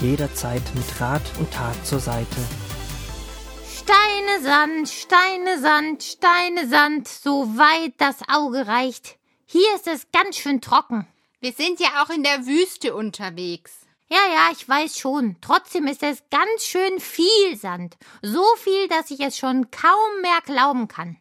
jederzeit mit Rat und Tat zur Seite. Steine Sand, Steine Sand, Steine Sand, so weit das Auge reicht. Hier ist es ganz schön trocken. Wir sind ja auch in der Wüste unterwegs. Ja, ja, ich weiß schon. Trotzdem ist es ganz schön viel Sand. So viel, dass ich es schon kaum mehr glauben kann.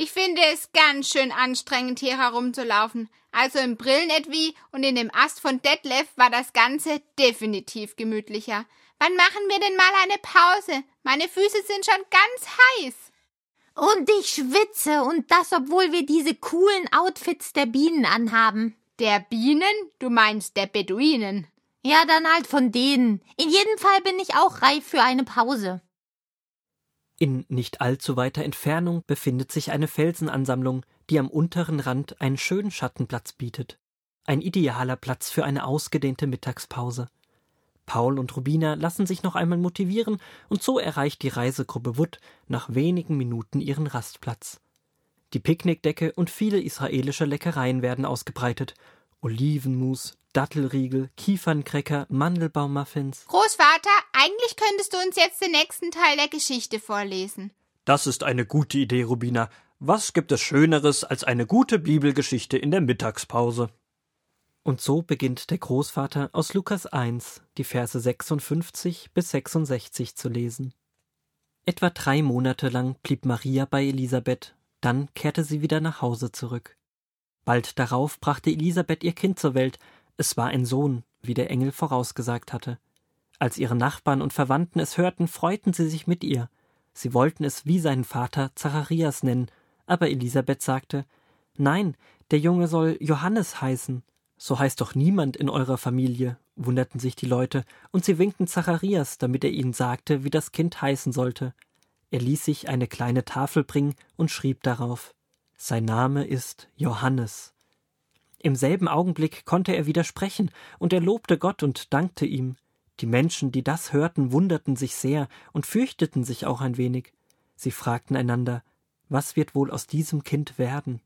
Ich finde es ganz schön anstrengend, hier herumzulaufen. Also im Brillenetui und in dem Ast von Detlef war das Ganze definitiv gemütlicher. Wann machen wir denn mal eine Pause? Meine Füße sind schon ganz heiß. Und ich schwitze, und das, obwohl wir diese coolen Outfits der Bienen anhaben. Der Bienen? Du meinst der Beduinen. Ja, dann halt von denen. In jedem Fall bin ich auch reif für eine Pause. In nicht allzu weiter Entfernung befindet sich eine Felsenansammlung, die am unteren Rand einen schönen Schattenplatz bietet. Ein idealer Platz für eine ausgedehnte Mittagspause. Paul und Rubina lassen sich noch einmal motivieren, und so erreicht die Reisegruppe Wood nach wenigen Minuten ihren Rastplatz. Die Picknickdecke und viele israelische Leckereien werden ausgebreitet. Olivenmus, Dattelriegel, Kiefernkräcker, Mandelbaummuffins. Großvater, eigentlich könntest du uns jetzt den nächsten Teil der Geschichte vorlesen. Das ist eine gute Idee, Rubina. Was gibt es Schöneres als eine gute Bibelgeschichte in der Mittagspause? Und so beginnt der Großvater aus Lukas 1, die Verse 56 bis 66 zu lesen. Etwa drei Monate lang blieb Maria bei Elisabeth, dann kehrte sie wieder nach Hause zurück. Bald darauf brachte Elisabeth ihr Kind zur Welt, es war ein Sohn, wie der Engel vorausgesagt hatte. Als ihre Nachbarn und Verwandten es hörten, freuten sie sich mit ihr. Sie wollten es wie seinen Vater Zacharias nennen, aber Elisabeth sagte Nein, der Junge soll Johannes heißen. So heißt doch niemand in eurer Familie, wunderten sich die Leute, und sie winkten Zacharias, damit er ihnen sagte, wie das Kind heißen sollte. Er ließ sich eine kleine Tafel bringen und schrieb darauf Sein Name ist Johannes. Im selben Augenblick konnte er widersprechen, und er lobte Gott und dankte ihm. Die Menschen, die das hörten, wunderten sich sehr und fürchteten sich auch ein wenig. Sie fragten einander Was wird wohl aus diesem Kind werden?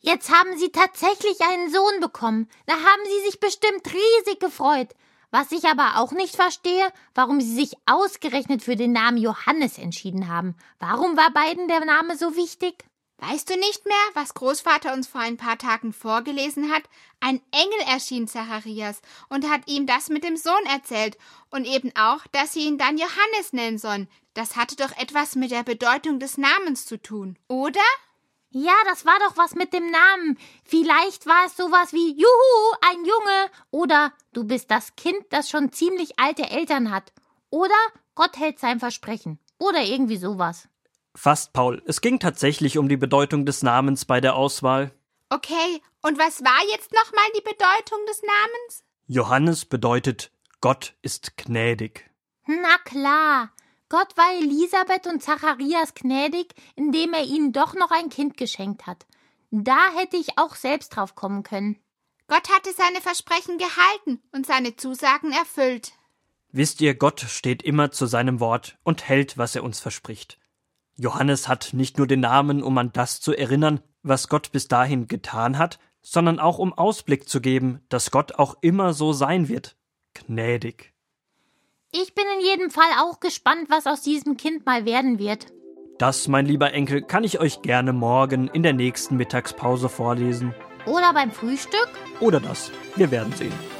Jetzt haben Sie tatsächlich einen Sohn bekommen. Da haben Sie sich bestimmt riesig gefreut. Was ich aber auch nicht verstehe, warum Sie sich ausgerechnet für den Namen Johannes entschieden haben. Warum war beiden der Name so wichtig? Weißt du nicht mehr, was Großvater uns vor ein paar Tagen vorgelesen hat? Ein Engel erschien Zacharias und hat ihm das mit dem Sohn erzählt und eben auch, dass sie ihn dann Johannes nennen sollen. Das hatte doch etwas mit der Bedeutung des Namens zu tun, oder? Ja, das war doch was mit dem Namen. Vielleicht war es sowas wie Juhu, ein Junge oder du bist das Kind, das schon ziemlich alte Eltern hat. Oder Gott hält sein Versprechen. Oder irgendwie sowas. Fast, Paul. Es ging tatsächlich um die Bedeutung des Namens bei der Auswahl. Okay, und was war jetzt nochmal die Bedeutung des Namens? Johannes bedeutet Gott ist gnädig. Na klar. Gott war Elisabeth und Zacharias gnädig, indem er ihnen doch noch ein Kind geschenkt hat. Da hätte ich auch selbst drauf kommen können. Gott hatte seine Versprechen gehalten und seine Zusagen erfüllt. Wisst ihr, Gott steht immer zu seinem Wort und hält, was er uns verspricht. Johannes hat nicht nur den Namen, um an das zu erinnern, was Gott bis dahin getan hat, sondern auch um Ausblick zu geben, dass Gott auch immer so sein wird. Gnädig. Ich bin in jedem Fall auch gespannt, was aus diesem Kind mal werden wird. Das, mein lieber Enkel, kann ich euch gerne morgen in der nächsten Mittagspause vorlesen. Oder beim Frühstück? Oder das. Wir werden sehen.